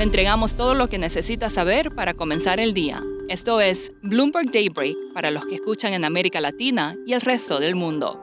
Le entregamos todo lo que necesita saber para comenzar el día. Esto es Bloomberg Daybreak para los que escuchan en América Latina y el resto del mundo.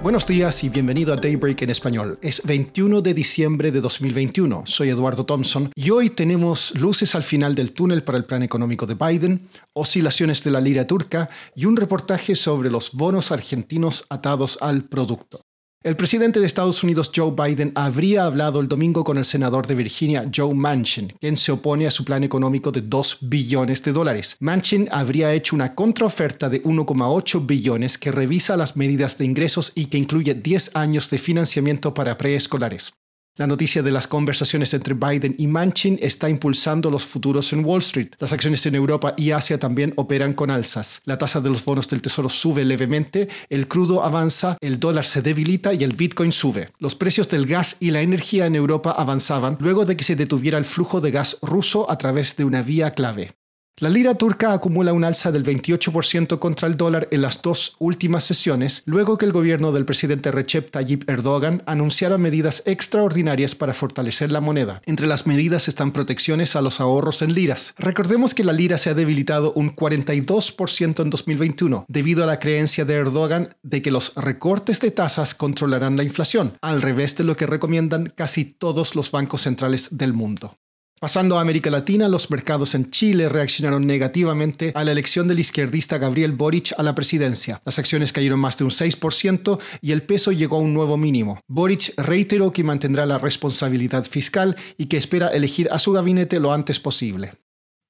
Buenos días y bienvenido a Daybreak en español. Es 21 de diciembre de 2021. Soy Eduardo Thompson y hoy tenemos luces al final del túnel para el plan económico de Biden, oscilaciones de la lira turca y un reportaje sobre los bonos argentinos atados al producto. El presidente de Estados Unidos, Joe Biden, habría hablado el domingo con el senador de Virginia, Joe Manchin, quien se opone a su plan económico de 2 billones de dólares. Manchin habría hecho una contraoferta de 1,8 billones que revisa las medidas de ingresos y que incluye 10 años de financiamiento para preescolares. La noticia de las conversaciones entre Biden y Manchin está impulsando los futuros en Wall Street. Las acciones en Europa y Asia también operan con alzas. La tasa de los bonos del tesoro sube levemente, el crudo avanza, el dólar se debilita y el Bitcoin sube. Los precios del gas y la energía en Europa avanzaban luego de que se detuviera el flujo de gas ruso a través de una vía clave. La lira turca acumula un alza del 28% contra el dólar en las dos últimas sesiones, luego que el gobierno del presidente Recep Tayyip Erdogan anunciara medidas extraordinarias para fortalecer la moneda. Entre las medidas están protecciones a los ahorros en liras. Recordemos que la lira se ha debilitado un 42% en 2021, debido a la creencia de Erdogan de que los recortes de tasas controlarán la inflación, al revés de lo que recomiendan casi todos los bancos centrales del mundo. Pasando a América Latina, los mercados en Chile reaccionaron negativamente a la elección del izquierdista Gabriel Boric a la presidencia. Las acciones cayeron más de un 6% y el peso llegó a un nuevo mínimo. Boric reiteró que mantendrá la responsabilidad fiscal y que espera elegir a su gabinete lo antes posible.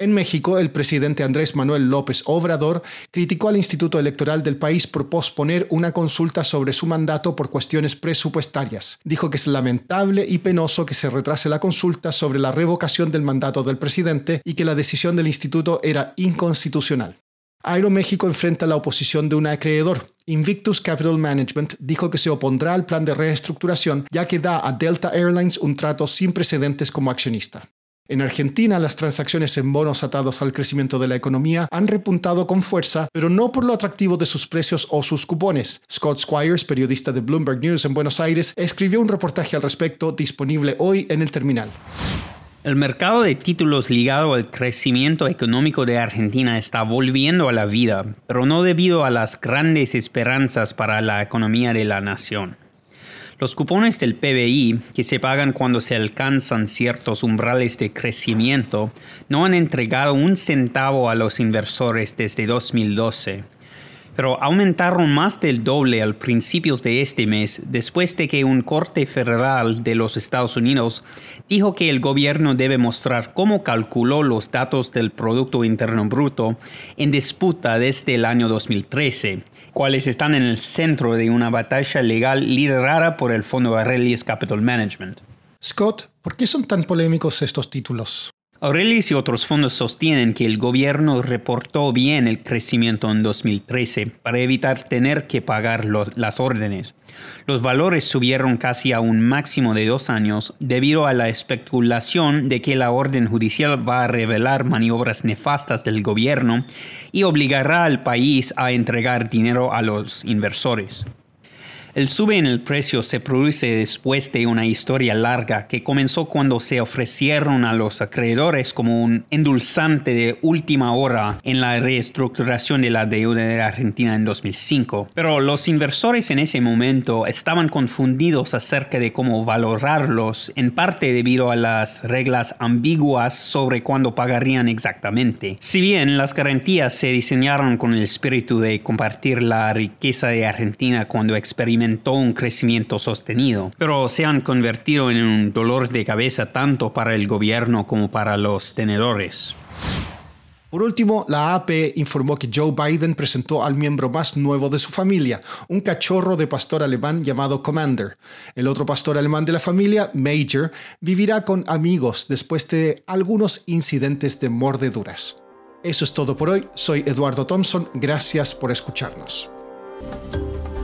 En México, el presidente Andrés Manuel López Obrador criticó al Instituto Electoral del país por posponer una consulta sobre su mandato por cuestiones presupuestarias. Dijo que es lamentable y penoso que se retrase la consulta sobre la revocación del mandato del presidente y que la decisión del instituto era inconstitucional. Aeroméxico enfrenta la oposición de un acreedor. Invictus Capital Management dijo que se opondrá al plan de reestructuración ya que da a Delta Airlines un trato sin precedentes como accionista. En Argentina, las transacciones en bonos atados al crecimiento de la economía han repuntado con fuerza, pero no por lo atractivo de sus precios o sus cupones. Scott Squires, periodista de Bloomberg News en Buenos Aires, escribió un reportaje al respecto disponible hoy en el terminal. El mercado de títulos ligado al crecimiento económico de Argentina está volviendo a la vida, pero no debido a las grandes esperanzas para la economía de la nación. Los cupones del PBI, que se pagan cuando se alcanzan ciertos umbrales de crecimiento, no han entregado un centavo a los inversores desde 2012 pero aumentaron más del doble al principios de este mes después de que un corte federal de los Estados Unidos dijo que el gobierno debe mostrar cómo calculó los datos del Producto Interno Bruto en disputa desde el año 2013 cuales están en el centro de una batalla legal liderada por el Fondo Aurelius Capital Management. Scott, ¿por qué son tan polémicos estos títulos? Aurelius y otros fondos sostienen que el gobierno reportó bien el crecimiento en 2013 para evitar tener que pagar las órdenes. Los valores subieron casi a un máximo de dos años debido a la especulación de que la orden judicial va a revelar maniobras nefastas del gobierno y obligará al país a entregar dinero a los inversores. El sube en el precio se produce después de una historia larga que comenzó cuando se ofrecieron a los acreedores como un endulzante de última hora en la reestructuración de la deuda de Argentina en 2005. Pero los inversores en ese momento estaban confundidos acerca de cómo valorarlos, en parte debido a las reglas ambiguas sobre cuándo pagarían exactamente. Si bien las garantías se diseñaron con el espíritu de compartir la riqueza de Argentina cuando un crecimiento sostenido, pero se han convertido en un dolor de cabeza tanto para el gobierno como para los tenedores. Por último, la AP informó que Joe Biden presentó al miembro más nuevo de su familia, un cachorro de pastor alemán llamado Commander. El otro pastor alemán de la familia, Major, vivirá con amigos después de algunos incidentes de mordeduras. Eso es todo por hoy. Soy Eduardo Thompson. Gracias por escucharnos.